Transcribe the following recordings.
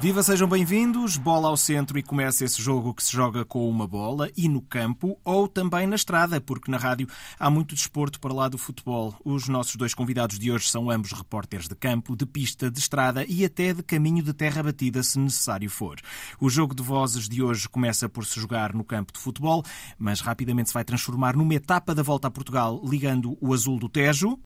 Viva, sejam bem-vindos. Bola ao centro e começa esse jogo que se joga com uma bola e no campo ou também na estrada, porque na rádio há muito desporto para lá do futebol. Os nossos dois convidados de hoje são ambos repórteres de campo, de pista, de estrada e até de caminho de terra batida, se necessário for. O jogo de vozes de hoje começa por se jogar no campo de futebol, mas rapidamente se vai transformar numa etapa da volta a Portugal, ligando o azul do Tejo.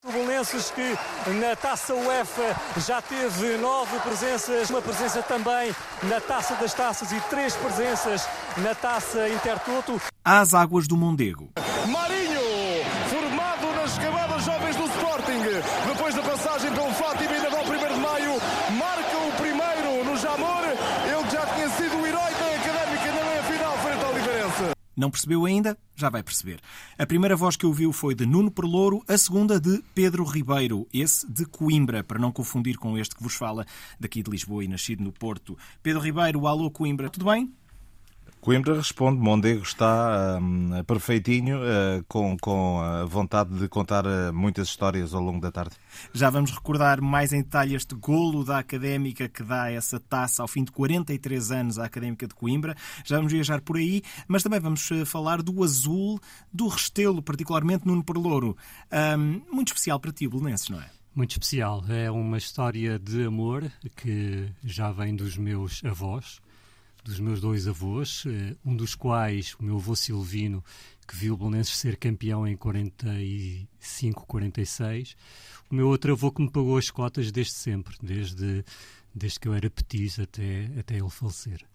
Belenenses que na taça UEFA já teve nove presenças, uma presença também também na Taça das Taças e três presenças na Taça Intertoto. Às águas do Mondego. Marinho, Não percebeu ainda? Já vai perceber. A primeira voz que ouviu foi de Nuno Perlouro, a segunda de Pedro Ribeiro, esse de Coimbra, para não confundir com este que vos fala daqui de Lisboa e nascido no Porto. Pedro Ribeiro, alô Coimbra, tudo bem? Coimbra responde, Mondego está um, perfeitinho, uh, com, com a vontade de contar uh, muitas histórias ao longo da tarde. Já vamos recordar mais em detalhe este golo da Académica que dá essa taça ao fim de 43 anos à Académica de Coimbra. Já vamos viajar por aí, mas também vamos uh, falar do azul, do Restelo, particularmente Nuno Perlouro. Um, muito especial para ti, Belenenses, não é? Muito especial. É uma história de amor que já vem dos meus avós dos meus dois avós, eh, um dos quais, o meu avô Silvino, que viu o Belenenses ser campeão em 45, 46. O meu outro avô que me pagou as cotas desde sempre, desde, desde que eu era petis até, até ele falecer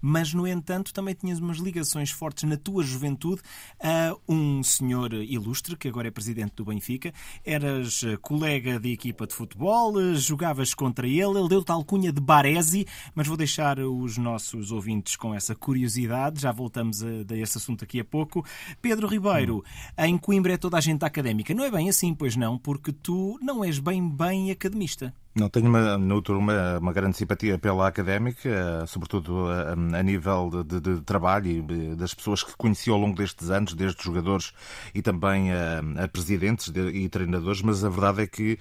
mas no entanto também tinhas umas ligações fortes na tua juventude a um senhor ilustre, que agora é presidente do Benfica. Eras eh, colega de equipa de futebol, eh, jogavas contra ele, ele deu-te alcunha de Baresi, mas vou deixar os nossos ouvintes com essa curiosidade, já voltamos a, a esse assunto aqui a pouco. Pedro Ribeiro, hum. em Coimbra é toda a gente académica. Não é bem assim, pois não, porque tu não és bem bem academista. Não tenho uma, nutro uma, uma grande simpatia pela académica, eh, sobretudo a, nível de, de, de, trabalho e das pessoas que conheci ao longo destes anos, desde jogadores e também a, a presidentes e treinadores, mas a verdade é que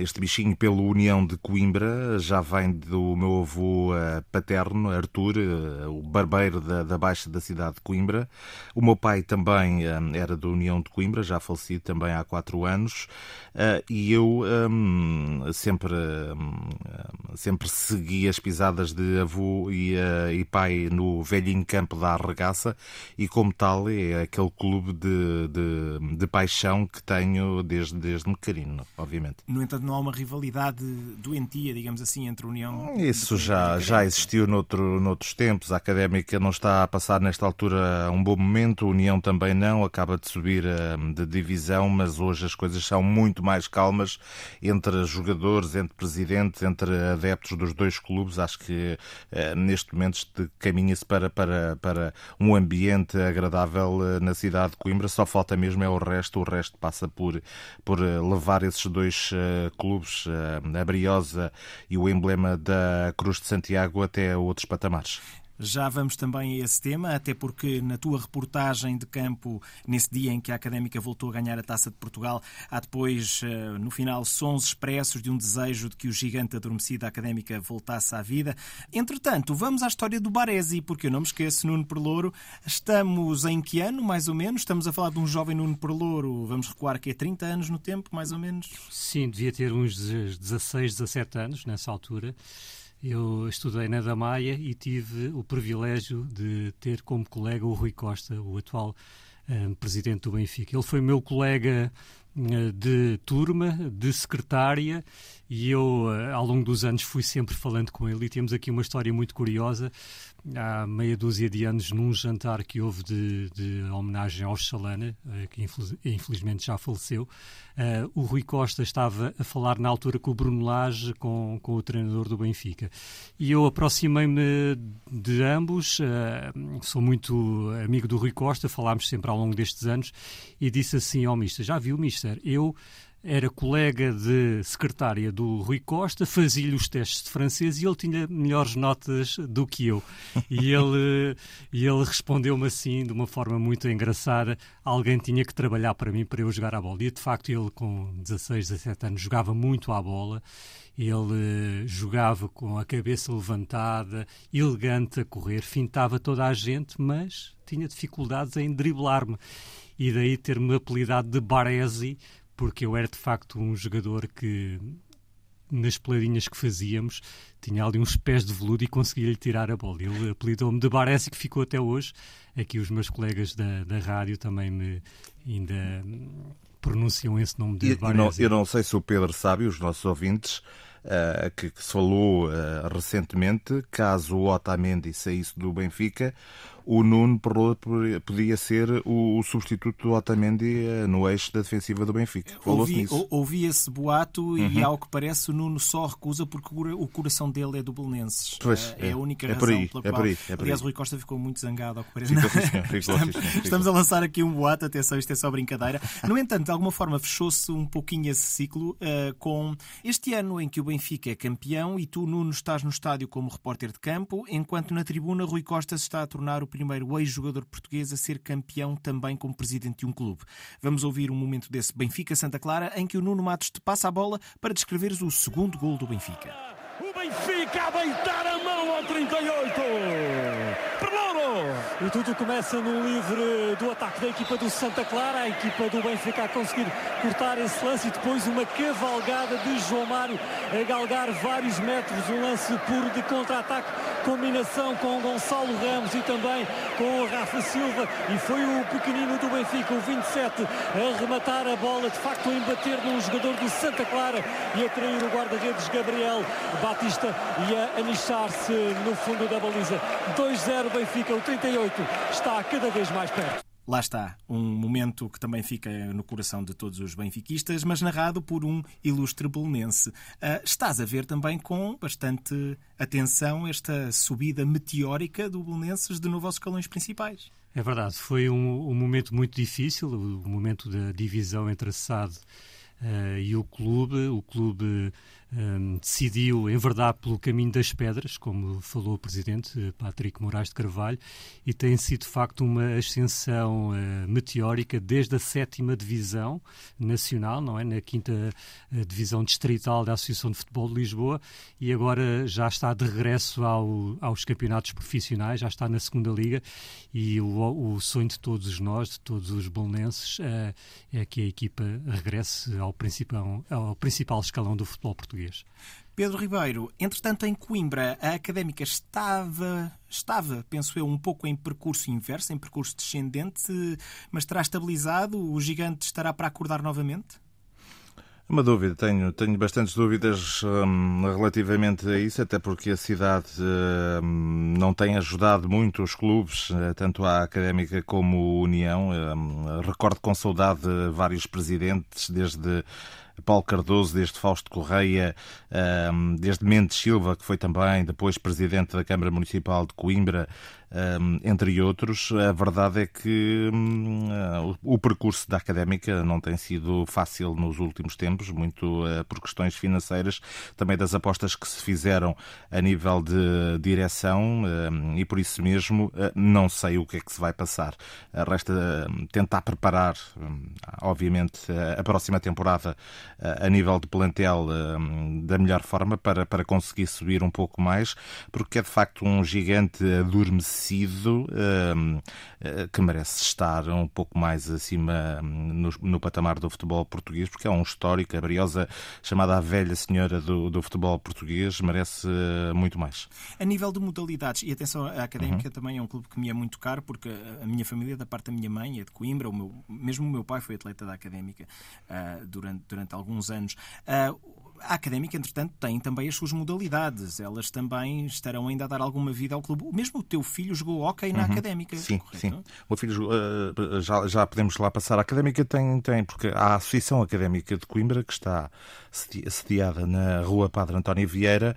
este bichinho pela União de Coimbra já vem do meu avô eh, paterno, Artur, eh, o barbeiro da, da Baixa da cidade de Coimbra. O meu pai também era da União de Coimbra, já falecido também há quatro anos. E eu sempre, sempre segui as pisadas de avô e, e pai no velhinho campo da Arregaça e, como tal, é aquele clube de, de, de paixão que tenho desde, desde pequenino, obviamente. Exatamente. No entanto, não há uma rivalidade doentia, digamos assim, entre a União. Isso já, já existiu noutro, noutros tempos. A académica não está a passar nesta altura um bom momento, a União também não, acaba de subir hum, de divisão, mas hoje as coisas são muito mais calmas entre jogadores, entre presidentes, entre adeptos dos dois clubes. Acho que eh, neste momento caminha-se para, para, para um ambiente agradável eh, na cidade de Coimbra. Só falta mesmo é o resto, o resto passa por, por eh, levar esses dois dois uh, clubes, uh, a Briosa e o emblema da Cruz de Santiago, até outros patamares. Já vamos também a esse tema, até porque na tua reportagem de campo, nesse dia em que a Académica voltou a ganhar a Taça de Portugal, há depois, eh, no final, sons expressos de um desejo de que o gigante adormecido da Académica voltasse à vida. Entretanto, vamos à história do Baresi, porque eu não me esqueço, Nuno Perlouro. Estamos em que ano, mais ou menos? Estamos a falar de um jovem Nuno Perlouro. Vamos recuar que é 30 anos no tempo, mais ou menos? Sim, devia ter uns 16, 17 anos nessa altura. Eu estudei na Damaia e tive o privilégio de ter como colega o Rui Costa, o atual um, presidente do Benfica. Ele foi meu colega uh, de turma, de secretária, e eu, uh, ao longo dos anos, fui sempre falando com ele. E temos aqui uma história muito curiosa há meia dúzia de anos num jantar que houve de, de homenagem ao Chalana, eh, que infelizmente já faleceu. Uh, o Rui Costa estava a falar na altura com o Bruno Lage, com, com o treinador do Benfica. E eu aproximei-me de ambos, uh, sou muito amigo do Rui Costa, falámos sempre ao longo destes anos, e disse assim ao Mister, já viu, Mister, eu era colega de secretária do Rui Costa, fazia-lhe os testes de francês e ele tinha melhores notas do que eu. E ele, e ele respondeu-me assim, de uma forma muito engraçada: alguém tinha que trabalhar para mim para eu jogar a bola. E de facto, ele, com 16, 17 anos, jogava muito à bola. Ele jogava com a cabeça levantada, elegante a correr, fintava toda a gente, mas tinha dificuldades em driblar-me. E daí ter-me apelidado de Baresi, porque eu era de facto um jogador que nas peladinhas que fazíamos, tinha ali uns pés de veludo e conseguia-lhe tirar a bola. Ele apelidou-me de Baresi, que ficou até hoje. Aqui os meus colegas da, da rádio também me ainda pronunciam esse nome de Baresi. Eu não, eu não sei se o Pedro sabe, os nossos ouvintes, que, que, se falou uh, recentemente, caso o Otamendi saísse do Benfica, o Nuno podia ser o, substituto do Otamendi eh, no eixo da defensiva do Benfica. Ouvi, ouvi, esse boato uhum. e, ao que parece, o Nuno só recusa porque o coração dele é do Belenenses. Pois, é, é, a única é razão aí, pela é qual. Aí, é Aliás, o Rui Costa ficou muito zangado ao que parece. Ficou, ficou, ficou, estamos, estamos a lançar aqui um boato, atenção, isto é só brincadeira. No entanto, de alguma forma fechou-se um pouquinho esse ciclo uh, com este ano em que o Benfica é campeão e tu, Nuno, estás no estádio como repórter de campo, enquanto na tribuna Rui Costa se está a tornar o primeiro ex-jogador jogador português a ser campeão também como presidente de um clube. Vamos ouvir um momento desse Benfica-Santa Clara em que o Nuno Matos te passa a bola para descreveres o segundo gol do Benfica. O Benfica a deitar a mão ao 38. E tudo começa no livre do ataque da equipa do Santa Clara, a equipa do Benfica a conseguir cortar esse lance e depois uma cavalgada de João Mário a galgar vários metros, um lance puro de contra-ataque, combinação com Gonçalo Ramos e também com Rafa Silva e foi o pequenino do Benfica, o 27, a rematar a bola, de facto a embater num jogador do Santa Clara e a trair o guarda-redes Gabriel Batista e a anichar-se no fundo da baliza. 2-0 Benfica, o 38 está cada vez mais perto. Lá está, um momento que também fica no coração de todos os benfiquistas, mas narrado por um ilustre belenense. Uh, estás a ver também com bastante atenção esta subida meteórica do Belenenses de novo aos escalões principais. É verdade, foi um, um momento muito difícil, o momento da divisão entre a SAD uh, e o clube. O clube um, decidiu enverdar pelo caminho das pedras, como falou o presidente Patrick Moraes de Carvalho, e tem sido de facto uma ascensão uh, meteórica desde a sétima divisão nacional, não é, na quinta uh, divisão distrital da Associação de Futebol de Lisboa, e agora já está de regresso ao, aos campeonatos profissionais, já está na segunda liga, e o, o sonho de todos nós, de todos os bolonenses, uh, é que a equipa regresse ao principal, ao principal escalão do futebol português português. Pedro Ribeiro, entretanto, em Coimbra, a académica estava, estava, penso eu, um pouco em percurso inverso, em percurso descendente, mas terá estabilizado? O gigante estará para acordar novamente? Uma dúvida, tenho, tenho bastantes dúvidas hum, relativamente a isso, até porque a cidade hum, não tem ajudado muito os clubes, eh, tanto a Académica como a União. Hum, recordo com saudade vários presidentes, desde Paulo Cardoso, desde Fausto Correia, desde Mendes Silva, que foi também depois presidente da Câmara Municipal de Coimbra, entre outros. A verdade é que hum, o percurso da académica não tem sido fácil nos últimos tempos, muito eh, por questões financeiras, também das apostas que se fizeram a nível de direção e por isso mesmo eh, não sei o que é que se vai passar. Resta hum, tentar preparar, hum, obviamente, a próxima temporada a nível de plantel da melhor forma para, para conseguir subir um pouco mais, porque é de facto um gigante adormecido eh, que merece estar um pouco mais acima no, no, patamar do futebol português, porque é um histórico, a briosa chamada a velha senhora do, do futebol português, merece eh, muito mais. A nível de modalidades, e atenção, a Académica uhum. também é um clube que me é muito caro, porque a minha família, da parte da minha mãe, é de Coimbra, o meu, mesmo o meu pai foi atleta da Académica uh, durante, durante alguns anos. Uh, a Académica, entretanto, tem também as suas modalidades. Elas também estarão ainda a dar alguma vida ao clube. Mesmo o teu filho jogou hockey na uhum. Académica. Sim, correto? sim. O filho, uh, já, já podemos lá passar. A Académica tem, tem, porque há a Associação Académica de Coimbra, que está sediada na Rua Padre António Vieira,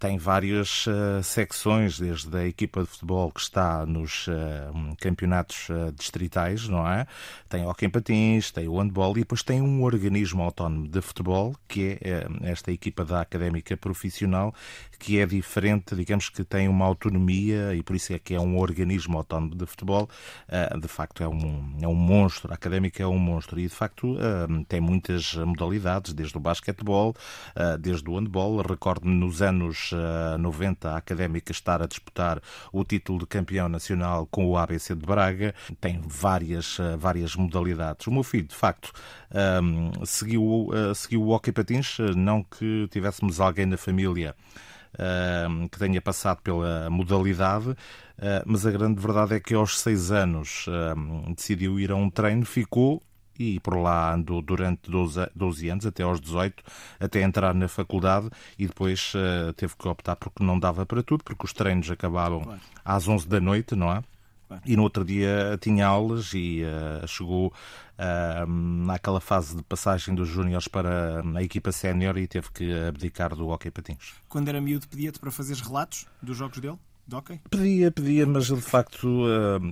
tem várias uh, secções, desde a equipa de futebol que está nos uh, campeonatos uh, distritais, não é? Tem o em patins, tem o handball e depois tem um organismo autónomo de futebol, que é esta equipa da Académica Profissional, que é diferente, digamos que tem uma autonomia e por isso é que é um organismo autónomo de futebol. de facto, é um, é um monstro. A Académica é um monstro e, de facto, tem muitas modalidades, desde o basquetebol, desde o handball. Recordo-me nos anos 90 a Académica estar a disputar o título de campeão nacional com o ABC de Braga. Tem várias, eh, várias modalidades. O meu filho, de facto, um, ehm, seguiu, uh, seguiu o hockey patins, não que tivéssemos alguém na família Uh, que tenha passado pela modalidade, mas a grande verdade é que aos seis anos uh, decidiu ir a um treino, ficou e por lá andou durante 12, 12 anos, até aos 18, até entrar na faculdade e depois uh, teve que optar porque não dava para tudo, porque os treinos acabavam claro. às 11 da noite, não é? E no outro dia tinha aulas e uh, chegou uh, naquela fase de passagem dos júniores para a equipa sénior e teve que abdicar do hockey patins. Quando era miúdo, pedia-te para fazeres relatos dos jogos dele? De hockey? Pedia, pedia, mas de facto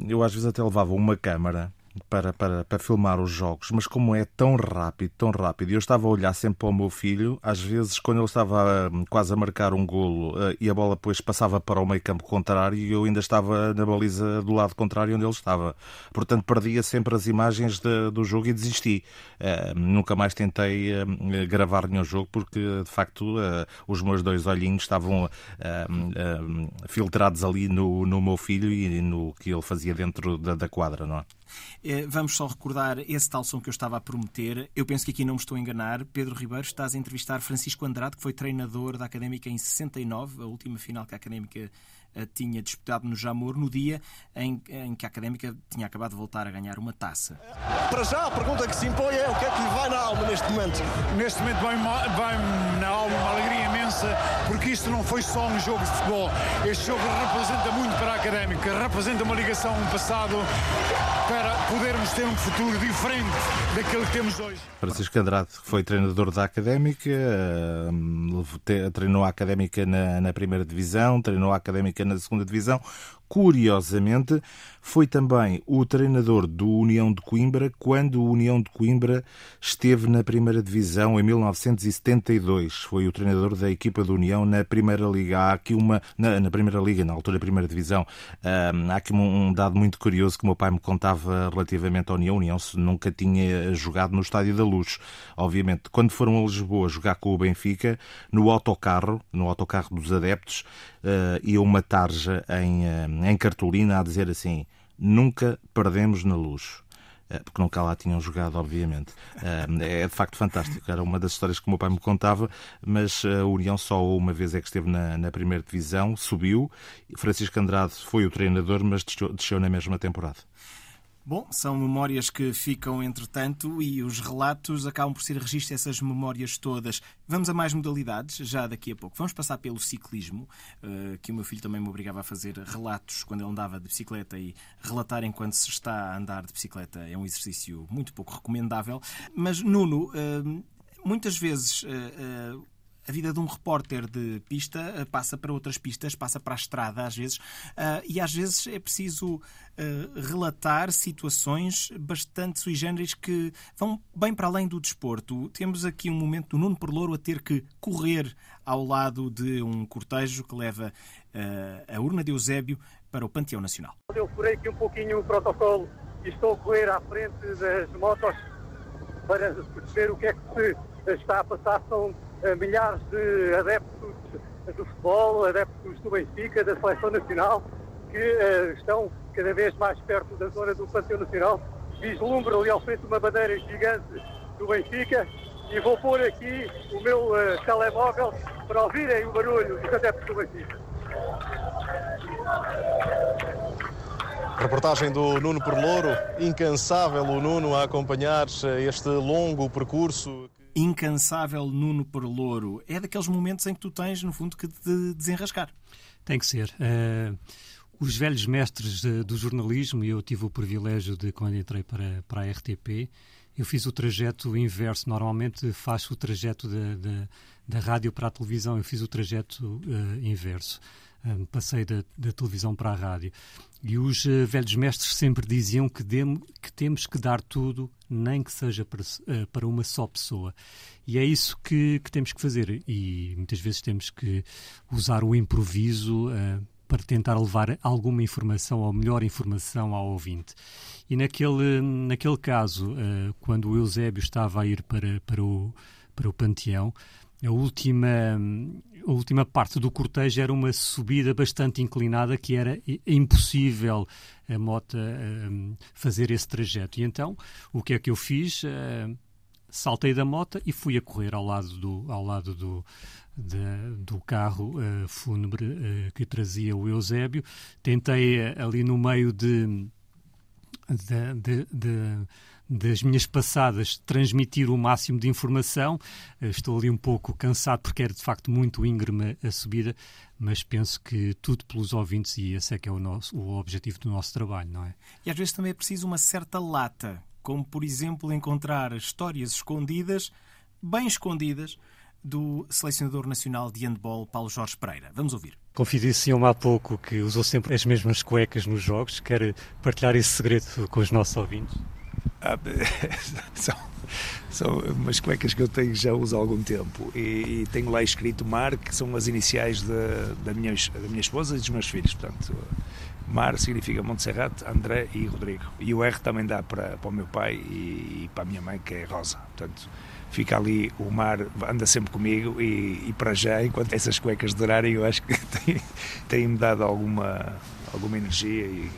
eu às vezes até levava uma câmara para, para, para filmar os jogos, mas como é tão rápido, tão rápido, eu estava a olhar sempre para o meu filho, às vezes quando ele estava hum, quase a marcar um golo uh, e a bola depois passava para o meio campo contrário e eu ainda estava na baliza do lado contrário onde ele estava. Portanto, perdia sempre as imagens de, do jogo e desisti. Uh, nunca mais tentei uh, gravar nenhum jogo porque, de facto, os meus dois olhinhos estavam hum, filtrados ali no, no meu filho e no que ele fazia dentro da, da quadra, não é? Eh, vamos só recordar esse tal som que eu estava a prometer. Eu penso que aqui não me estou a enganar. Pedro Ribeiro, estás a entrevistar Francisco Andrade, que foi treinador da Académica em 69, a última final que a Académica eh, tinha disputado no Jamor, no dia em, em, que a Académica tinha acabado de voltar a ganhar uma taça. Para já, a pergunta que se impõe é o que é que lhe vai na alma neste momento? Neste momento vai-me vai na alma uma alegria imensa, porque isto não foi só um jogo de futebol. Este jogo representa muito para a Académica, representa uma ligação um passado para podermos ter um futuro diferente daquele que temos hoje. Francisco Andrade foi treinador da Académica, eh, treinou a Académica na, na primeira divisão, treinou a Académica na segunda divisão, Curiosamente, foi também o treinador do União de Coimbra quando o União de Coimbra esteve na primeira divisão em 1972. Foi o treinador da equipa do União na primeira liga. Há aqui uma na, na primeira liga, na altura primeira divisão. há aqui um, um, dado muito curioso que o meu pai me contava relativamente à União. A União nunca tinha jogado no Estádio da Luz. Obviamente, quando foram a Lisboa jogar com o Benfica, no autocarro, no autocarro dos adeptos, uh, ia uma tarja em, uh, em cartolina a dizer assim: nunca perdemos na luz eh, porque nunca lá tinham jogado, obviamente. É de facto fantástico. Era uma das histórias que o meu pai me contava, mas a União só uma vez é que esteve na, na primeira divisão, subiu. Francisco Andrade foi o treinador, mas desceu na mesma temporada. Bom, são memórias que ficam entretanto e os relatos acabam por ser registro essas memórias todas. Vamos a mais modalidades já daqui a pouco. Vamos passar pelo ciclismo, eh, que o meu filho também me obrigava a fazer relatos quando ele andava de bicicleta e relatar enquanto se está a andar de bicicleta é um exercício muito pouco recomendável. Mas, Nuno, eh, muitas vezes eh, a vida de um repórter de pista eh, passa para outras pistas, passa para a estrada às vezes, eh, e às vezes é preciso eh, relatar situações bastante sui generis que vão bem para além do desporto. Temos aqui um momento do Nuno Perlouro a ter que correr ao lado de um cortejo que leva a urna de Eusébio para o Panteão Nacional. Eu furei aqui um pouquinho o protocolo e estou a correr à frente das motos para perceber o que é que se está a passar. São milhares de adeptos do futebol, adeptos do Benfica, da Seleção Nacional, que uh, estão cada vez mais perto da zona do Panteão Nacional. Vislumbro ali ao frente uma bandeira gigante do Benfica e vou pôr aqui o meu uh, telemóvel para ouvirem o barulho dos adeptos do Benfica. Reportagem do Nuno Perlouro, incansável o Nuno a acompanhar este longo percurso incansável Nuno Perlouro. É daqueles momentos em que tu tens, no fundo, que te desenrascar. Tem que ser. Uh, os velhos mestres uh, do jornalismo, e eu tive o privilégio de, quando entrei para, para a RTP, eu fiz o trajeto inverso. Normalmente faço o trajeto da, da, da rádio para a televisão, eu fiz o trajeto uh, inverso. Um, passei da, da, televisão para a rádio. E os uh, velhos mestres sempre diziam que, que, temos que dar tudo, nem que seja para, uh, para uma só pessoa. E é isso que, que, temos que fazer. E muitas vezes temos que usar o improviso uh, para tentar levar alguma informação ou melhor informação ao ouvinte. E naquele, naquele caso, quando o Eusébio estava a ir para, para, o, para o Panteão, a última, a última parte do cortejo era uma subida bastante inclinada que era impossível a moto uh, fazer esse trajeto. E então, o que é que eu fiz? Uh, saltei da moto e fui a correr ao lado do, ao lado do, de, do carro uh, fúnebre que trazia o Eusébio. Tentei ali no meio de, de, de, das minhas passadas transmitir o máximo de informação. Eh, estou ali um pouco cansado porque era de facto muito íngreme a subida, mas penso que tudo pelos ouvintes e esse é que é o, nosso, o objetivo do nosso trabalho, não é? E às vezes também é preciso uma certa lata, como por exemplo encontrar histórias escondidas, bem escondidas, do selecionador nacional de handball Paulo Jorge Pereira. Vamos ouvir. Confidenciou-me há pouco que usou sempre as mesmas cuecas nos jogos. Quer partilhar esse segredo com os nossos ouvintes? Ah, são, são umas cuecas que eu tenho já uso há algum tempo e, e tenho lá escrito Mar, que são as iniciais da, da, minha, da minha esposa e dos meus filhos. Portanto, Mar significa Montserrat, André e Rodrigo. E o R também dá para, para o meu pai e, e para a minha mãe, que é Rosa. Portanto, fica ali, o mar anda sempre comigo e, e para já, enquanto essas cuecas durarem, eu acho que tem-me tem dado alguma, alguma energia e,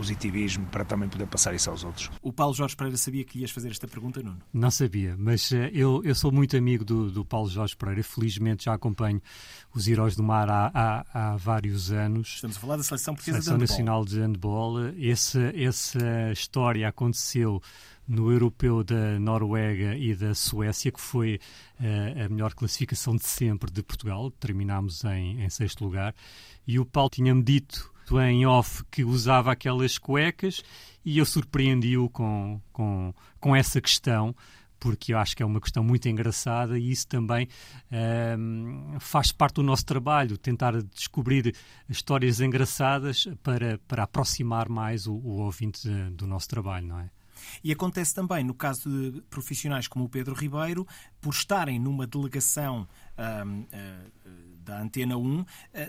positivismo para também poder passar isso aos outros. O Paulo Jorge Pereira sabia que ias fazer esta pergunta, Nuno? Não sabia, mas uh, eu, eu sou muito amigo do, do Paulo Jorge Pereira. Felizmente já acompanho os Heróis do Mar há, há, há vários anos. Estamos a falar da Seleção Portuguesa Seleção de Nacional de Handball. Esse, essa história aconteceu no europeu da Noruega e da Suécia, que foi uh, a melhor classificação de sempre de Portugal. Terminámos em, em sexto lugar. E o Paulo tinha-me dito em off que usava aquelas cuecas e eu surpreendi-o com, com, com essa questão porque eu acho que é uma questão muito engraçada e isso também um, faz parte do nosso trabalho, tentar descobrir histórias engraçadas para, para aproximar mais o, o ouvinte do nosso trabalho, não é? E acontece também no caso de profissionais como o Pedro Ribeiro, por estarem numa delegação um, uh, da Antena 1, uh,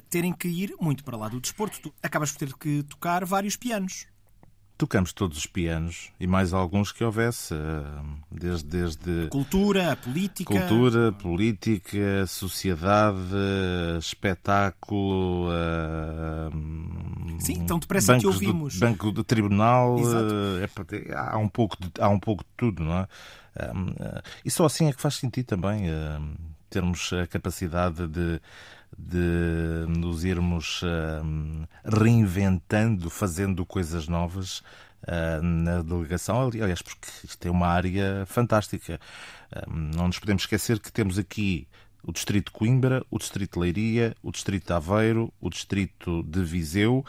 terem que ir muito para lá do desporto. Tu acabas por ter que tocar vários pianos. Tocamos todos os pianos e mais alguns que houvesse, eh, desde. desde cultura, política. Cultura, política, sociedade, espetáculo. Sim, tão depressa que ouvimos. Do, banco de tribunal. É, há, um pouco de, há um pouco de tudo, não é? E só assim é que faz sentido também termos a capacidade de de nos irmos uh, reinventando, fazendo coisas novas uh, na delegação. Aliás, porque isto é uma área fantástica. Uh, não nos podemos esquecer que temos aqui o Distrito de Coimbra, o Distrito de Leiria, o Distrito de Aveiro, o Distrito de Viseu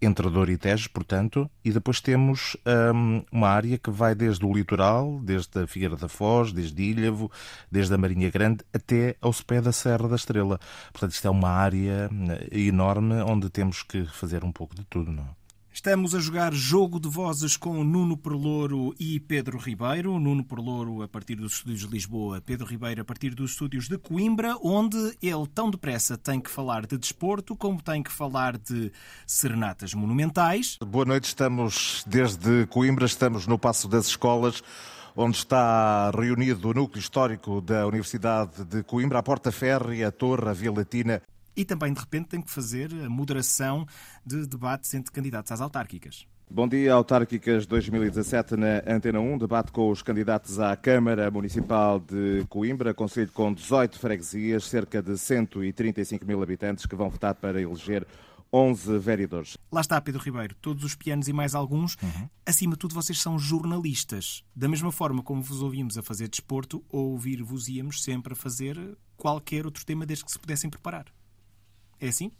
entre Douro e Tejo, portanto, e depois temos um, uma área que vai desde o litoral, desde a Figueira da Foz, desde Ilhavo, desde a Marinha Grande, até ao pé da Serra da Estrela. Portanto, isto é uma área hum, enorme onde temos que fazer um pouco de tudo, não é? Estamos a jogar jogo de vozes com Nuno Perlouro e Pedro Ribeiro. Nuno Perlouro a partir dos estúdios de Lisboa, Pedro Ribeiro a partir dos estúdios de Coimbra, onde ele tão depressa tem que falar de desporto como tem que falar de serenatas monumentais. Boa noite, estamos desde Coimbra, estamos no Passo das Escolas onde está reunido o núcleo histórico da Universidade de Coimbra, a Porta Férrea, a Torre, a Via Latina e também, de repente, tem que fazer a moderação de debates entre candidatos às autárquicas. Bom dia, autárquicas 2017 na Antena 1, debate com os candidatos à Câmara Municipal de Coimbra, conselho com 18 freguesias, cerca de 135 mil habitantes que vão votar para eleger 11 vereadores. Lá está, Pedro Ribeiro, todos os pianos e mais alguns. Uhum. Acima de tudo, vocês são jornalistas. Da mesma forma como vos ouvimos a fazer desporto, ouvir-vos íamos sempre a fazer qualquer outro tema desde que se pudessem preparar. É assim?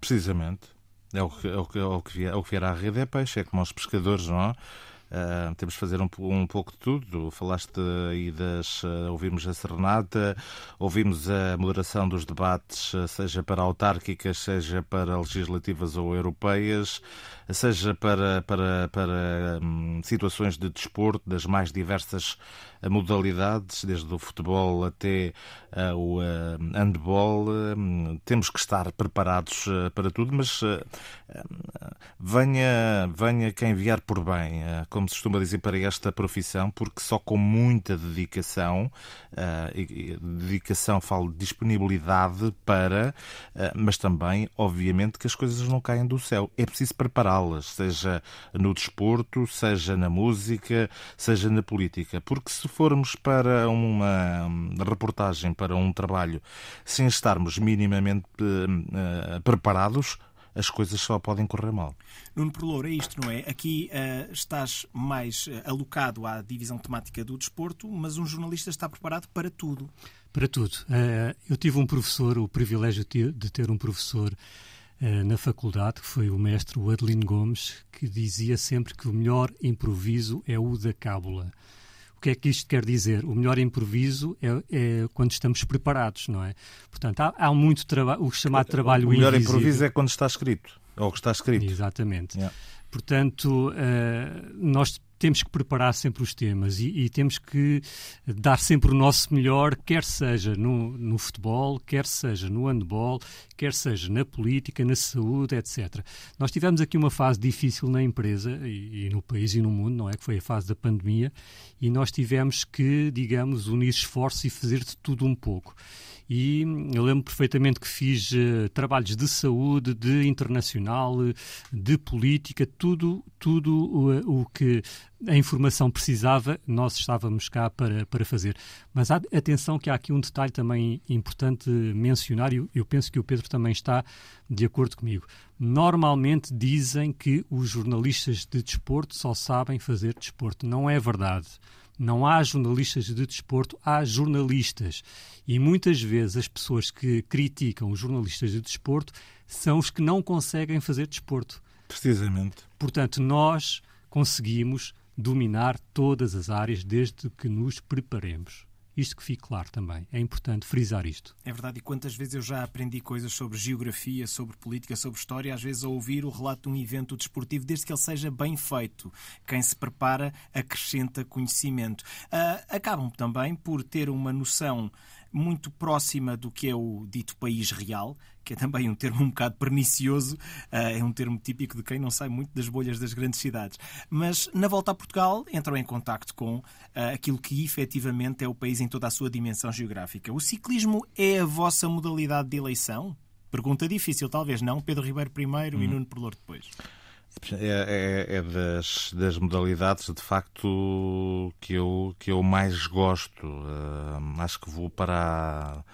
Precisamente. É o que, é o que, é o que, vier, é o que vier à rede é peixe, é como os pescadores, não? Uh, temos de fazer um, um, pouco de tudo. Falaste aí das. Uh, ouvimos a serenata, ouvimos a moderação dos debates, uh, seja para autárquicas, seja para legislativas ou europeias, seja para, para, para um, situações de desporto das mais diversas modalidades, desde o futebol até uh, o uh, handball. Uh, temos que estar preparados para tudo, mas venha, venha quem vier por bem, como se costuma dizer para esta profissão, porque só com muita dedicação, e, dedicação falo de disponibilidade para, mas também, obviamente, que as coisas não caem do céu. É preciso prepará-las, seja no desporto, seja na música, seja na política, porque se formos para uma reportagem, para um trabalho, sem estarmos minimamente uh, preparados, as coisas só podem correr mal. Nuno Perlouro, é isto, não é? Aqui uh, estás mais uh, alocado à divisão temática do desporto, mas um jornalista está preparado para tudo. Para tudo. Uh, eu tive um professor, o privilégio de ter um professor na faculdade, que foi o mestre Adelino Gomes, que dizia sempre que o melhor improviso é o da cábula. O que é que isto quer dizer? O melhor improviso é, é quando estamos preparados, não é? Portanto, há, há muito trabalho, o chamado trabalho O melhor invisível. improviso é quando está escrito, ou que está escrito. Exatamente. Yeah. Portanto, uh, nós temos que preparar sempre os temas e, e, temos que dar sempre o nosso melhor, quer seja no, no, futebol, quer seja no handball, quer seja na política, na saúde, etc. Nós tivemos aqui uma fase difícil na empresa e, e no país e no mundo, não é? Que foi a fase da pandemia e nós tivemos que, digamos, unir esforços e fazer de tudo um pouco e eu lembro perfeitamente que fiz uh, trabalhos de saúde, de internacional, de política, tudo, tudo uh, o que a informação precisava, nós estávamos cá para, para fazer. Mas há, atenção que há aqui um detalhe também importante mencionar, e eu, eu penso que o Pedro também está de acordo comigo. Normalmente dizem que os jornalistas de desporto só sabem fazer desporto. Não é verdade. Não há jornalistas de desporto, há jornalistas. E muitas vezes as pessoas que criticam os jornalistas de desporto são os que não conseguem fazer desporto. Precisamente. Portanto, nós conseguimos dominar todas as áreas desde que nos preparemos. Isto que fique claro também. É importante frisar isto. É verdade. E quantas vezes eu já aprendi coisas sobre geografia, sobre política, sobre história, às vezes a ouvir o relato de um evento desportivo, desde que ele seja bem feito. Quem se prepara acrescenta conhecimento. Uh, acabam também por ter uma noção muito próxima do que é o dito país real, que é também um termo um bocado pernicioso, eh, é um termo típico de quem não sai muito das bolhas das grandes cidades. Mas na volta a Portugal entram em contacto com eh, aquilo que efetivamente é o país em toda a sua dimensão geográfica. O ciclismo é a vossa modalidade de eleição? Pergunta difícil, talvez não. Pedro Ribeiro primeiro hum. e Nuno Perlour depois. É, é, é das, das, modalidades de facto que eu, que eu mais gosto. Uh, acho que vou para a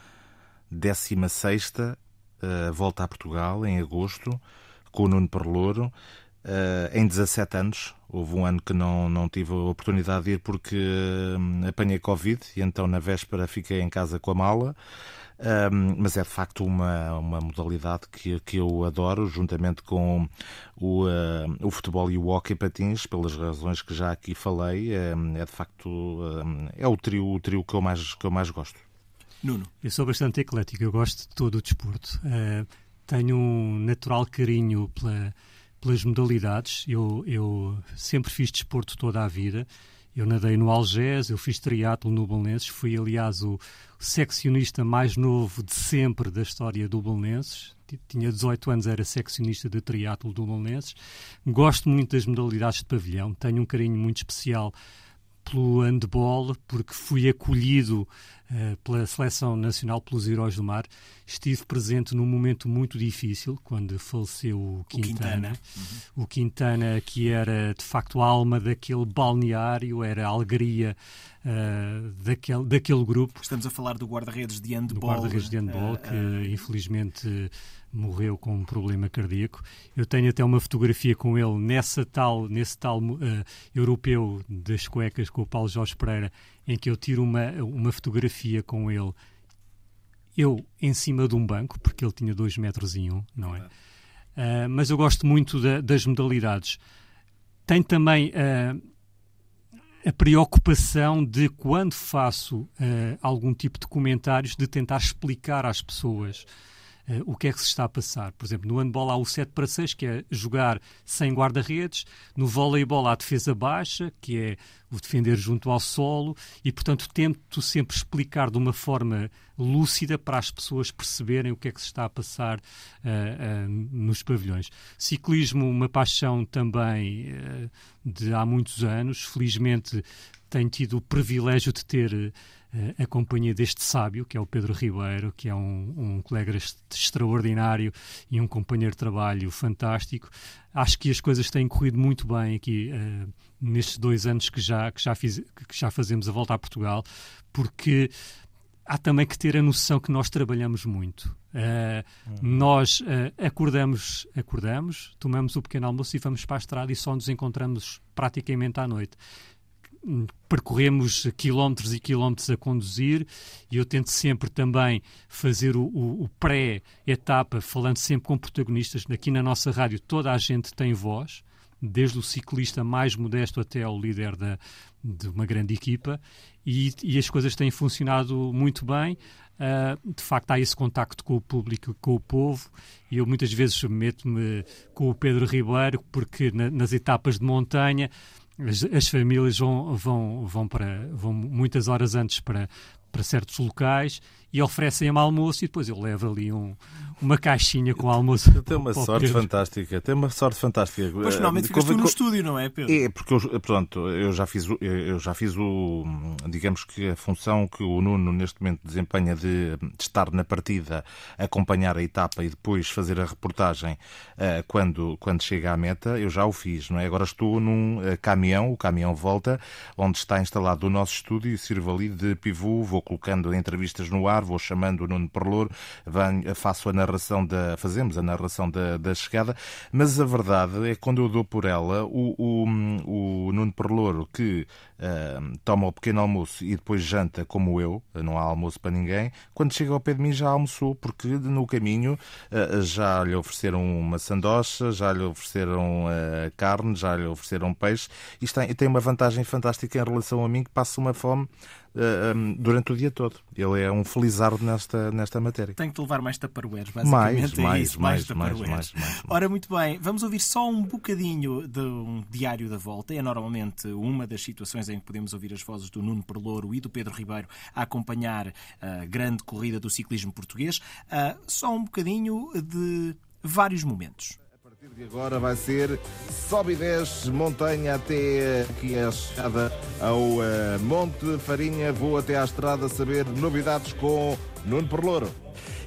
16 uh, volta a Portugal em agosto com o Nuno Perlouro. Uh, em 17 anos, houve um ano que não, não tive a oportunidade de ir porque uh, apanhei Covid e então na véspera fiquei em casa com a mala. Um, mas é de facto uma, uma modalidade que, que eu adoro, juntamente com o, uh, o futebol e o hockey patins, pelas razões que já aqui falei. é de facto é o trio, o trio que, eu mais, que eu mais gosto. Nuno. Eu sou bastante eclético, eu gosto de todo o desporto. Uh, tenho um natural carinho pela, pelas modalidades. Eu, eu sempre fiz desporto toda a vida. Eu nadei no Algés, eu fiz triatlo no Belenenses, fui aliás o seccionista mais novo de sempre da história do Belenenses. Tinha 18 anos, era seccionista de triatlo do Belenenses. Gosto muito das modalidades de pavilhão, tenho um carinho muito especial pelo handball, porque fui acolhido uh, pela Seleção Nacional pelos Heróis do Mar. Estive presente num momento muito difícil, quando faleceu o Quintana. O Quintana, uhum. o Quintana que era de facto a alma daquele balneário, era a alegria uh, daquele, daquele grupo. Estamos a falar do guarda-redes de handball. Do guarda-redes de handball, uh, que infelizmente morreu com um problema cardíaco. Eu tenho até uma fotografia com ele nessa tal, nesse tal uh, europeu das cuecas com o Paulo Jorge Pereira, em que eu tiro uma, uma fotografia com ele, eu em cima de um banco, porque ele tinha dois metros e um, não é? Uh, mas eu gosto muito da, das modalidades. Tem também uh, a preocupação de, quando faço algum tipo de comentários, de tentar explicar às pessoas uh, o que é que se está a passar. Por exemplo, no handball há o 7 para 6, que é jogar sem guarda-redes. No voleibol há a defesa baixa, que é o defender junto ao solo. E, portanto, tento sempre explicar de uma forma lúcida para as pessoas perceberem o que é que se está a passar uh, uh, nos pavilhões. Ciclismo, uma paixão também de há muitos anos. Felizmente, tenho tido o privilégio de ter a companhia deste sábio, que é o Pedro Ribeiro, que é um, um colega extraordinário e um companheiro de trabalho fantástico. Acho que as coisas têm corrido muito bem aqui uh, nestes dois anos que já, que, já fiz, que já fazemos a volta a Portugal, porque há também que ter a noção que nós trabalhamos muito. Uh, nós uh, acordamos, acordamos, tomamos o pequeno almoço e vamos para a estrada e só nos encontramos praticamente à noite percorremos quilómetros e quilómetros a conduzir e eu tento sempre também fazer o, o, o pré-etapa, falando sempre com protagonistas. Aqui na nossa rádio toda a gente tem voz, desde o ciclista mais modesto até ao líder da, de uma grande equipa, e, e as coisas têm funcionado muito bem. Uh, de facto, há esse contacto com o público, com o povo, e eu muitas vezes meto-me com o Pedro Ribeiro, porque na, nas etapas de montanha as, as, famílias vão, vão, vão, para, vão muitas horas antes para, para certos locais e oferecem-me almoço e depois eu levo ali um, uma caixinha com almoço. Tem uma sorte fantástica, tem uma sorte fantástica. Mas finalmente ficas tu no estúdio, não é, Pedro? É, porque eu, pronto, eu já fiz, eu já fiz o, digamos que a função que o Nuno neste momento desempenha de, de estar na partida, acompanhar a etapa e depois fazer a reportagem uh, quando, quando chega à meta, eu já o fiz, não é? Agora estou num uh, caminhão, o caminhão volta, onde está instalado o nosso estúdio e sirvo ali de pivô, vou colocando entrevistas no ar, vou chamando o Nuno Perlour, faço a narração da, fazemos a narração da, da chegada, mas a verdade é que quando eu dou por ela, o, o, o Nuno Perlour, que uh, toma o pequeno almoço e depois janta como eu, não há almoço para ninguém, quando chega ao pé de mim já almoçou, porque no caminho uh, já lhe ofereceram uma sandocha, já lhe ofereceram uh, carne, já lhe ofereceram peixe, e tem, uma vantagem fantástica em relação a mim, que passa uma fome um, durante o dia todo. Ele é um felizardo nesta, nesta matéria. Tem que levar mais taparueres, basicamente. Mais, é mais, isso, mais, mais, mais, mais, Ora, muito bem, vamos ouvir só um bocadinho de um diário da volta. É normalmente uma das situações em que podemos ouvir as vozes do Nuno Perlouro e do Pedro Ribeiro a acompanhar a grande corrida do ciclismo português. Uh, só um bocadinho de vários momentos partir de agora vai ser sobe e desce, montanha até aqui a chegada ao uh, Monte Farinha. Vou até à estrada saber novidades com Nuno Perlouro.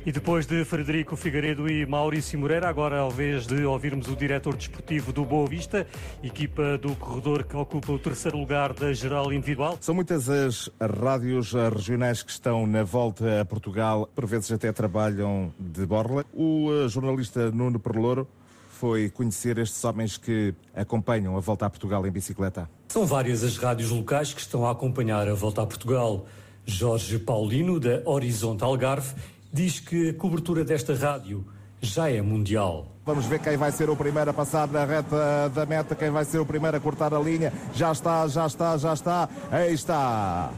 E depois de Frederico Figueiredo e Maurício Moreira, agora ao vez de ouvirmos o diretor desportivo do Boa Vista, equipa do corredor que ocupa o terceiro lugar da geral individual. São muitas as rádios regionais que estão na volta a Portugal, por vezes até trabalham de borla. O eh, jornalista Nuno Perlouro foi conhecer estes homens que acompanham a Volta a Portugal em bicicleta? São várias as rádios locais que estão a acompanhar a Volta a Portugal. Jorge Paulino, da Horizonte Algarve, diz que a cobertura desta rádio já é mundial. Vamos ver quem vai ser o primeiro a passar na reta da meta, quem vai ser o primeiro a cortar a linha. Já está, já está, já está. Aí está.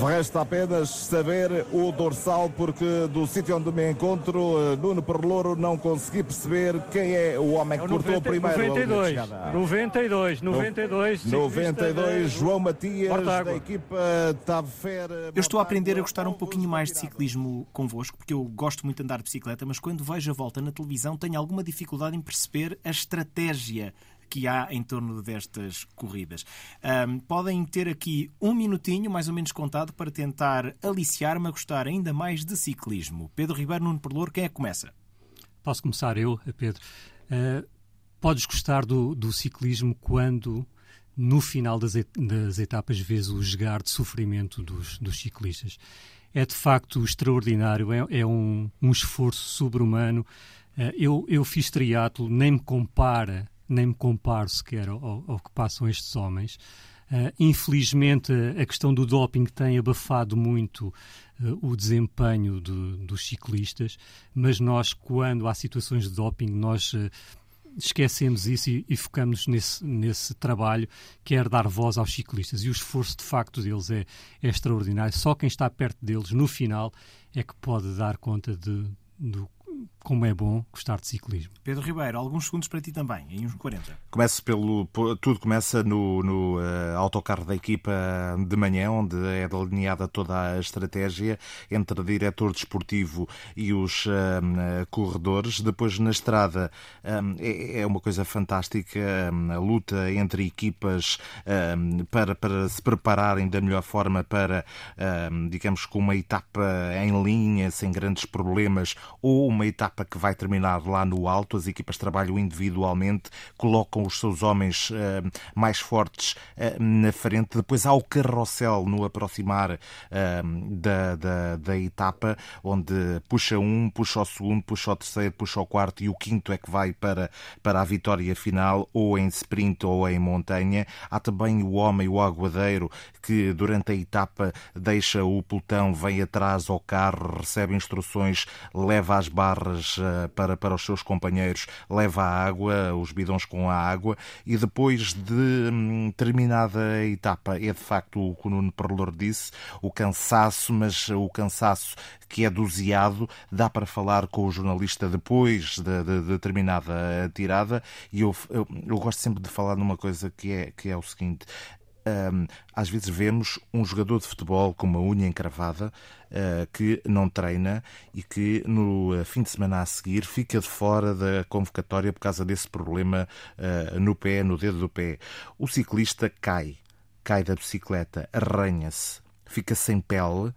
Resta apenas saber o dorsal, porque do sítio onde me encontro, eh, Nuno Perlouro, não consegui perceber quem é o homem que é cortou 90, primeiro 92, 92, 92, 92, João Matias, da equipa Tafer. Eu estou a aprender a gostar um pouquinho mais de ciclismo convosco, porque eu gosto muito de andar de bicicleta, mas quando vejo a volta na televisão tenho alguma dificuldade em perceber a estratégia que há em torno destas corridas. Um, podem ter aqui um minutinho, mais ou menos contado, para tentar aliciar-me a gostar ainda mais de ciclismo. Pedro Ribeiro, Nuno Perlour, quem é que começa? Posso começar eu, Pedro. Uh, podes gostar do, do ciclismo quando no final das, das etapas vês o esgar de sofrimento dos, dos ciclistas. É de facto extraordinário, é, é um, um, esforço sobre-humano. Uh, eu, eu fiz triatlo, nem me compara nem me comparo sequer ao, ao que passam estes homens. Uh, infelizmente, a questão do doping tem abafado muito uh, o desempenho do, dos ciclistas, mas nós, quando há situações de doping, nós uh, esquecemos isso e, e focamos nesse, nesse trabalho que é dar voz aos ciclistas. E o esforço, de facto, deles é, é extraordinário. Só quem está perto deles, no final, é que pode dar conta de, do como é bom gostar de ciclismo. Pedro Ribeiro, alguns segundos para ti também, em uns 40. Começo pelo, tudo começa no, no uh, autocarro da equipa de manhã, onde é delineada toda a estratégia entre diretor desportivo e os uh, corredores. Depois, na estrada, um, é, é, uma coisa fantástica um, a luta entre equipas um, para, para se prepararem da melhor forma para, digamos, com uma etapa em linha, sem grandes problemas, ou uma etapa que vai terminar lá no alto. As equipas trabalham individualmente, colocam os seus homens uh, mais fortes uh, na frente. Depois há o carrossel no aproximar uh, da, da, da, etapa, onde puxa um, puxa o segundo, puxa o terceiro, puxa o quarto e o quinto é que vai para, para a vitória final, ou em sprint ou em montanha. Há também o homem, o aguadeiro, que durante a etapa deixa o pelotão, vem atrás ao carro, recebe instruções, leva as barras eh, para, para os seus companheiros, leva a água, os bidões com a água, e depois de hum, terminada a etapa, é de facto o que o Nuno Perlor disse, o cansaço, mas o cansaço que é doseado, dá para falar com o jornalista depois de, de, de determinada tirada, e eu, eu, eu gosto sempre de falar numa coisa que é, que é o seguinte: um, às vezes vemos um jogador de futebol com uma unha encravada uh, que não treina e que no uh, fim de semana a seguir fica de fora da convocatória por causa desse problema uh, no pé, no dedo do pé. O ciclista cai, cai da bicicleta, arranha-se, fica sem pele,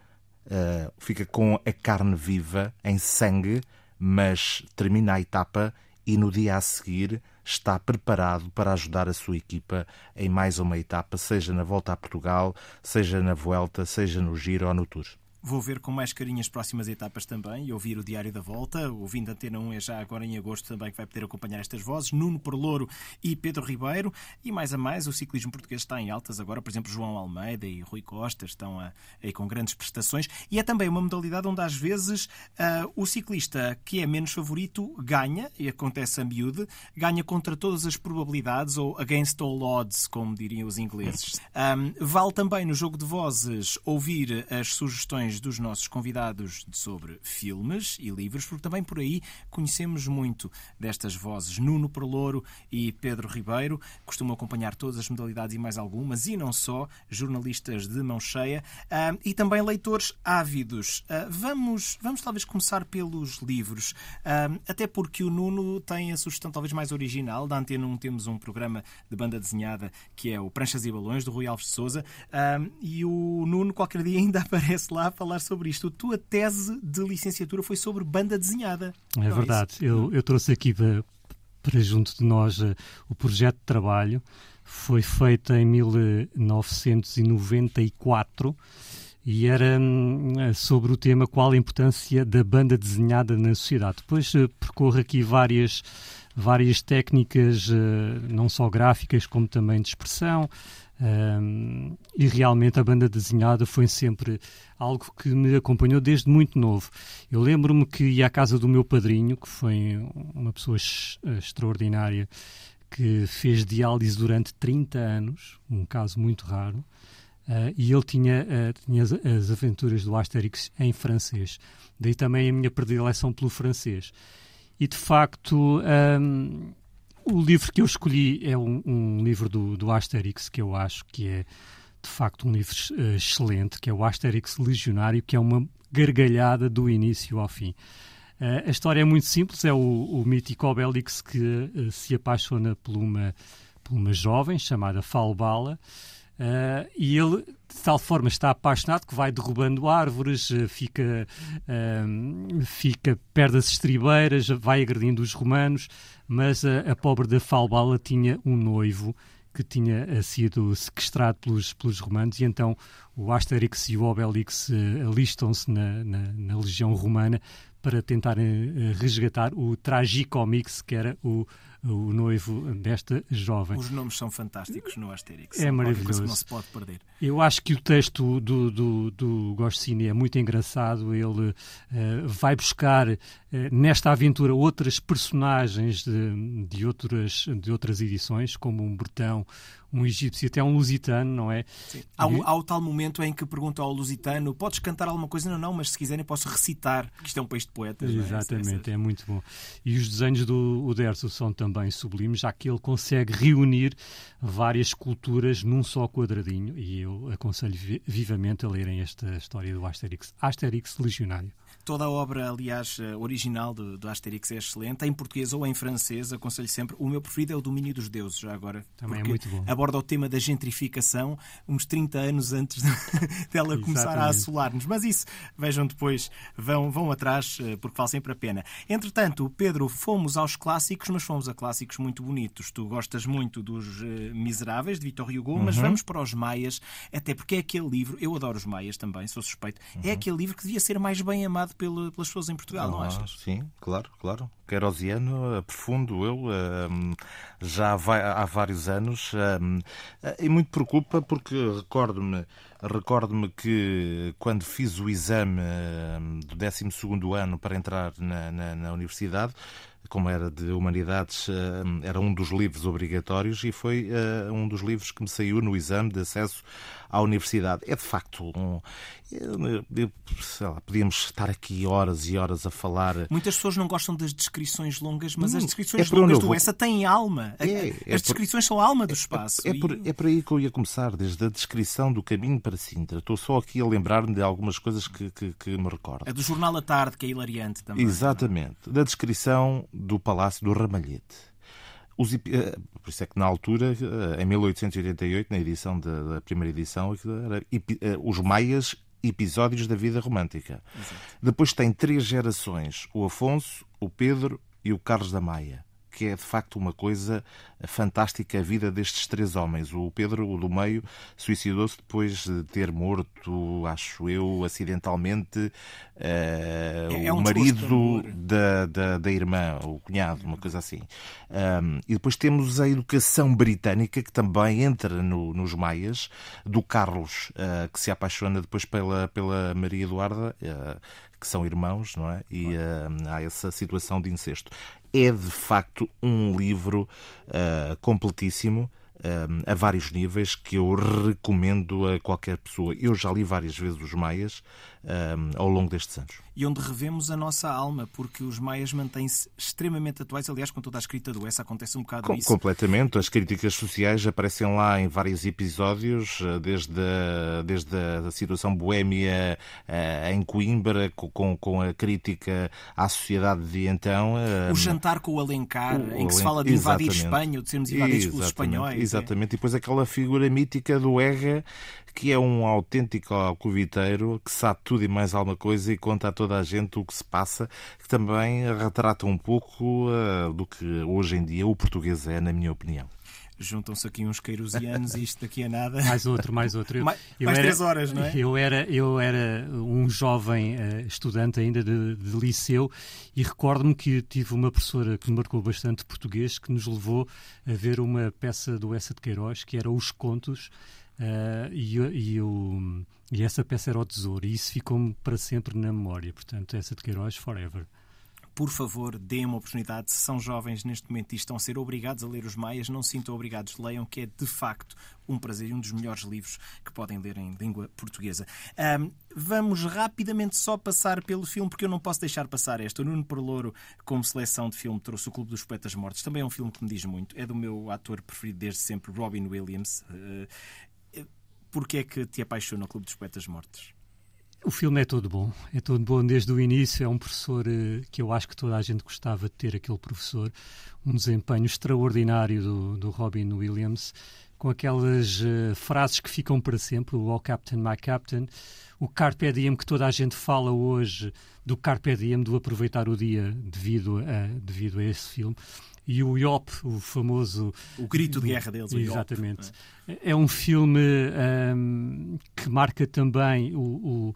fica com a carne viva, em sangue, mas termina a etapa e no dia a seguir está preparado para ajudar a sua equipa em mais uma etapa, seja na volta a Portugal, seja na Vuelta, seja no Giro ou no Tour. Vou ver com mais carinho as próximas etapas também e ouvir o Diário da Volta. Ouvindo Antena 1 é já agora em agosto também que vai poder acompanhar estas vozes. Nuno Perlouro e Pedro Ribeiro. E mais a mais, o ciclismo português está em altas agora. Por exemplo, João Almeida e Rui Costa estão a, aí com grandes prestações. E é também uma modalidade onde às vezes uh, o ciclista que é menos favorito ganha, e acontece a miúde, ganha contra todas as probabilidades, ou against all odds, como diriam os ingleses. Um, vale também no jogo de vozes ouvir as sugestões dos nossos convidados sobre filmes e livros, porque também por aí conhecemos muito destas vozes. Nuno Perlouro e Pedro Ribeiro costumam acompanhar todas as modalidades e mais algumas, e não só, jornalistas de mão cheia uh, e também leitores ávidos. Uh, vamos, vamos talvez começar pelos livros, uh, até porque o Nuno tem a sugestão talvez mais original. Da Antena 1 temos um programa de banda desenhada que é o Pranchas e Balões, do Rui Alves de Souza, e o Nuno qualquer dia ainda aparece lá falar sobre isto. A tua tese de licenciatura foi sobre banda desenhada. É, é verdade. É eu, eu trouxe aqui para, para junto de nós uh, o projeto de trabalho. Foi feito em 1994 e era hum, sobre o tema qual a importância da banda desenhada na sociedade. Depois uh, percorro aqui várias, várias técnicas, não só gráficas, como também de expressão, um, e realmente a banda desenhada foi sempre algo que me acompanhou desde muito novo. Eu lembro-me que ia à casa do meu padrinho, que foi uma pessoa extraordinária, que fez diálise durante 30 anos, um caso muito raro, uh, e ele tinha, uh, tinha as, as, aventuras do Asterix em francês. Daí também a minha predileção pelo francês. E de facto. Um, o livro que eu escolhi é um, um livro do, do, Asterix, que eu acho que é de facto um livro uh, excelente, que é o Asterix Legionário, que é uma gargalhada do início ao fim. Uh, a história é muito simples, é o, o mítico Obelix que uh, se apaixona por uma, por uma jovem chamada Falbala, Uh, e ele, de tal forma, está apaixonado que vai derrubando árvores, uh, fica, uh, fica perto das estribeiras, vai agredindo os romanos, mas a, a pobre da Falbala tinha um noivo que tinha sido sequestrado pelos, pelos romanos, e então o Asterix e o Obelix alistam-se na, na, na, legião romana para tentar resgatar o Tragicomix, que era o o noivo desta jovem. Os nomes são fantásticos no Asterix. É maravilhoso. que não se pode perder. Eu acho que o texto do, do, do Goscinny é muito engraçado. Ele uh, vai buscar uh, nesta aventura outras personagens de, de, outras, de outras edições, como um Bertão, um egípcio, até um lusitano, não é? Sim. Há, um, há o tal momento em que pergunta ao lusitano: podes cantar alguma coisa? Não, não, mas se quiserem posso recitar, que isto é um país de poetas. É? Exatamente, é, é, muito bom. E os desenhos do Uderzo são também sublimes, já que ele consegue reunir várias culturas num só quadradinho. E eu aconselho vivamente a lerem esta história do Asterix. Asterix Legionário. Toda a obra, aliás, eh, original do, do Asterix é excelente, em português ou em francês, aconselho sempre. O meu preferido é o Domínio dos Deuses, já agora. Também é muito bom. Aborda o tema da gentrificação uns 30 anos antes dela começar a assolar-nos. Mas isso, vejam depois, vão, vão atrás, eh, porque vale sempre a pena. Entretanto, Pedro, fomos aos clássicos, mas fomos a clássicos muito bonitos. Tu gostas muito dos uh, Miseráveis, de Vitor Hugo, uhum. mas vamos para os Maias, até porque é aquele livro, eu adoro os Maias também, sou suspeito, é uhum. é aquele livro que devia ser mais bem amado pela, pelas pessoas em Portugal, ah, não achas? Sim, claro, claro. Querosiano, profundo eu, já vai, há vários anos, e muito preocupa porque recordo-me recordo-me que quando fiz o exame do 12 ano para entrar na, na, na universidade, como era de humanidades, era um dos livros obrigatórios e foi um dos livros que me saiu no exame de acesso à universidade. É de facto um. Lá, podíamos estar aqui horas e horas a falar. Muitas pessoas não gostam das descrições longas, mas hum, as descrições é longas do vou... essa têm alma. É, é as descrições são a alma do é, espaço. É, é, por, é por aí que eu ia começar, desde a descrição do caminho para Sintra. Estou só aqui a lembrar-me de algumas coisas que, que, que, me recordo. A do Jornal à Tarde, que é hilariante também. Exatamente. Da descrição do Palácio do Ramalhete. Os, eh, por isso é que na altura, eh, em 1888, na edição da, da primeira edição, era eh, os Maias episódios da vida romântica. Exato. Depois tem três gerações: o Afonso, o Pedro e o Carlos da Maia que é de facto uma coisa fantástica a vida destes três homens. O Pedro, o do meio, suicidou-se depois de ter morto, acho eu, acidentalmente, uh, é, é um o marido da, da, da, irmã, o cunhado, uma coisa assim. Um, e depois temos a educação britânica, que também entra no, nos Maias, do Carlos, uh, que se apaixona depois pela, pela Maria Eduarda, uh, que são irmãos, não é? E há essa situação de incesto é de facto um livro uh, completíssimo. Uh, a vários níveis que eu recomendo a qualquer pessoa. Eu já li várias vezes os Maias uh, ao longo destes anos e onde revemos a nossa alma, porque os maias mantêm-se extremamente atuais. Aliás, com toda a escrita do Essa acontece um bocado Com, isso. Completamente. As críticas sociais aparecem lá em vários episódios, eh, desde a, desde a situação boémia eh, em Coimbra, com, com a crítica à sociedade de então. Eh, o jantar com o Alencar, o, em que se fala de invadir. Espanha, de sermos invadidos pelos espanhóis. É. Exatamente. É? E depois aquela figura mítica do Ega, que é um autêntico alcoviteiro que sabe tudo e mais alguma coisa e conta a toda a gente o que se passa, que também retrata um pouco uh, do que hoje em dia o português é, na minha opinião juntam-se aqui uns queirosianos e isto daqui a nada. Mais outro, mais outro. Eu, mais, eu mais era, três horas, não é? Eu era, eu era um jovem uh, estudante ainda de, de liceu e recordo-me que tive uma professora que me marcou bastante português que nos levou a ver uma peça do Essa de Queiroz que era Os Contos Uh, e, e, o, e, essa peça era o tesouro, e isso ficou-me para sempre na memória. Portanto, essa de Queiroz, forever. Por favor, deem uma oportunidade. Se são jovens neste momento e estão a ser obrigados a ler os Maias, não se sintam obrigados, leiam, que é de facto um prazer e um dos melhores livros que podem ler em língua portuguesa. Um, vamos rapidamente só passar pelo filme, porque eu não posso deixar passar esta. O Nuno Perlouro, como seleção de filme, trouxe o Clube dos Poetas Mortos. Também é um filme que me diz muito. É do meu ator preferido desde sempre, Robin Williams. Uh, Porquê é que te apaixona o Clube dos Poetas Mortos? O filme é todo bom, é todo bom desde o início. É um professor eh, que eu acho que toda a gente gostava de ter, aquele professor. Um desempenho extraordinário do, do Robin Williams, com aquelas uh, frases que ficam para sempre: o All Captain, My Captain, o Carpe Diem, que toda a gente fala hoje do Carpe Diem, do aproveitar o dia devido a, devido a esse filme e o Yop, o famoso. O grito de guerra deles, Exatamente. É? é um filme um, que marca também o, o,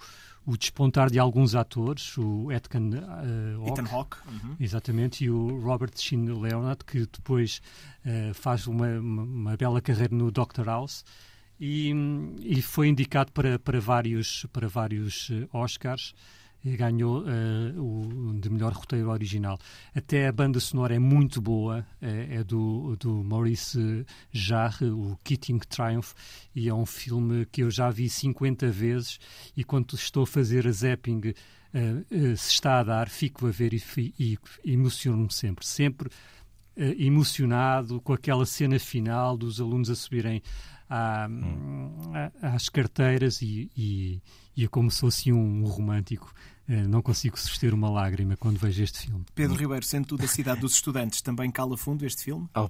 o despontar de alguns atores, o Ethan uh, Ethan Hawke, uhum. exatamente, e o Robert Sheen Leonard, que depois uh, faz uma, uma, uma, bela carreira no Doctor House. E, e foi indicado para, para vários, para vários Oscars ganhou uh, o de melhor roteiro original. Até a banda sonora é muito boa, é, é do, do Maurice Jarre, o Keating Triumph, e é um filme que eu já vi 50 vezes e quando estou a fazer a zapping uh, uh, se está a dar, fico a ver e, e, e emociono-me sempre. Sempre emocionado com aquela cena final dos alunos a subirem à, hum. às carteiras e, e, e eu, como sou assim um romântico, eh, não consigo suster uma lágrima quando vejo este filme. Pedro Ribeiro, sendo tu da cidade dos estudantes, também cala fundo este filme? Oh,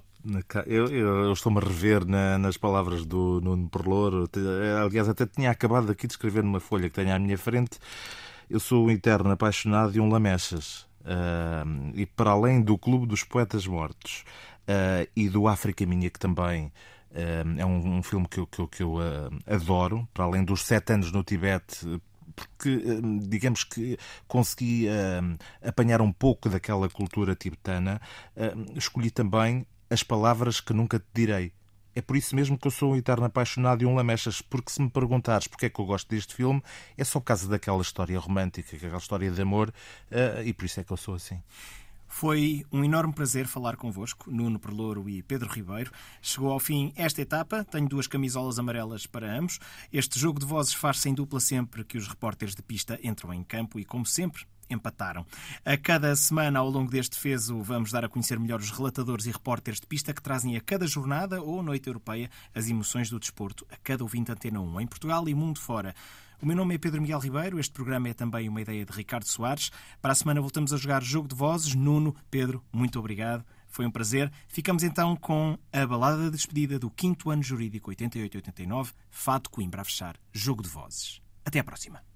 eu, eu, eu estou-me a rever na, nas palavras do Nuno Perlouro. Aliás, até tinha acabado aqui de escrever numa folha que tenho à minha frente. Eu sou um eterno apaixonado de um Lamechas. Uh, e para além do Clube dos Poetas Mortos uh, e do África Minha, que também é um, um filme que eu, que eu, que eu adoro, para além dos sete anos no Tibete, porque, digamos que consegui uh, apanhar um pouco daquela cultura tibetana, uh, escolhi também as palavras que nunca te direi. É por isso mesmo que eu sou um eterno apaixonado de um Lamechas, porque se me perguntares porque é que eu gosto deste filme, é só por causa daquela história romântica, aquela história de amor, uh, e por isso é que eu sou assim. Foi um enorme prazer falar convosco, Nuno Perlouro e Pedro Ribeiro. Chegou ao fim esta etapa, tenho duas camisolas amarelas para ambos. Este jogo de vozes faz-se em dupla sempre que os repórteres de pista entram em campo e, como sempre, empataram. A cada semana, ao longo deste fezo, vamos dar a conhecer melhor os relatadores e repórteres de pista que trazem a cada jornada ou noite europeia as emoções do desporto a cada ouvinte Antena 1, em Portugal e mundo fora. O meu nome é Pedro Miguel Ribeiro, este programa é também uma ideia de Ricardo Soares. Para a semana voltamos a jogar Jogo de Vozes. Nuno, Pedro, muito obrigado. Foi um prazer. Ficamos então com a balada de despedida do 5 ano jurídico 88-89, Fato Coimbra a fechar, Jogo de Vozes. Até à próxima.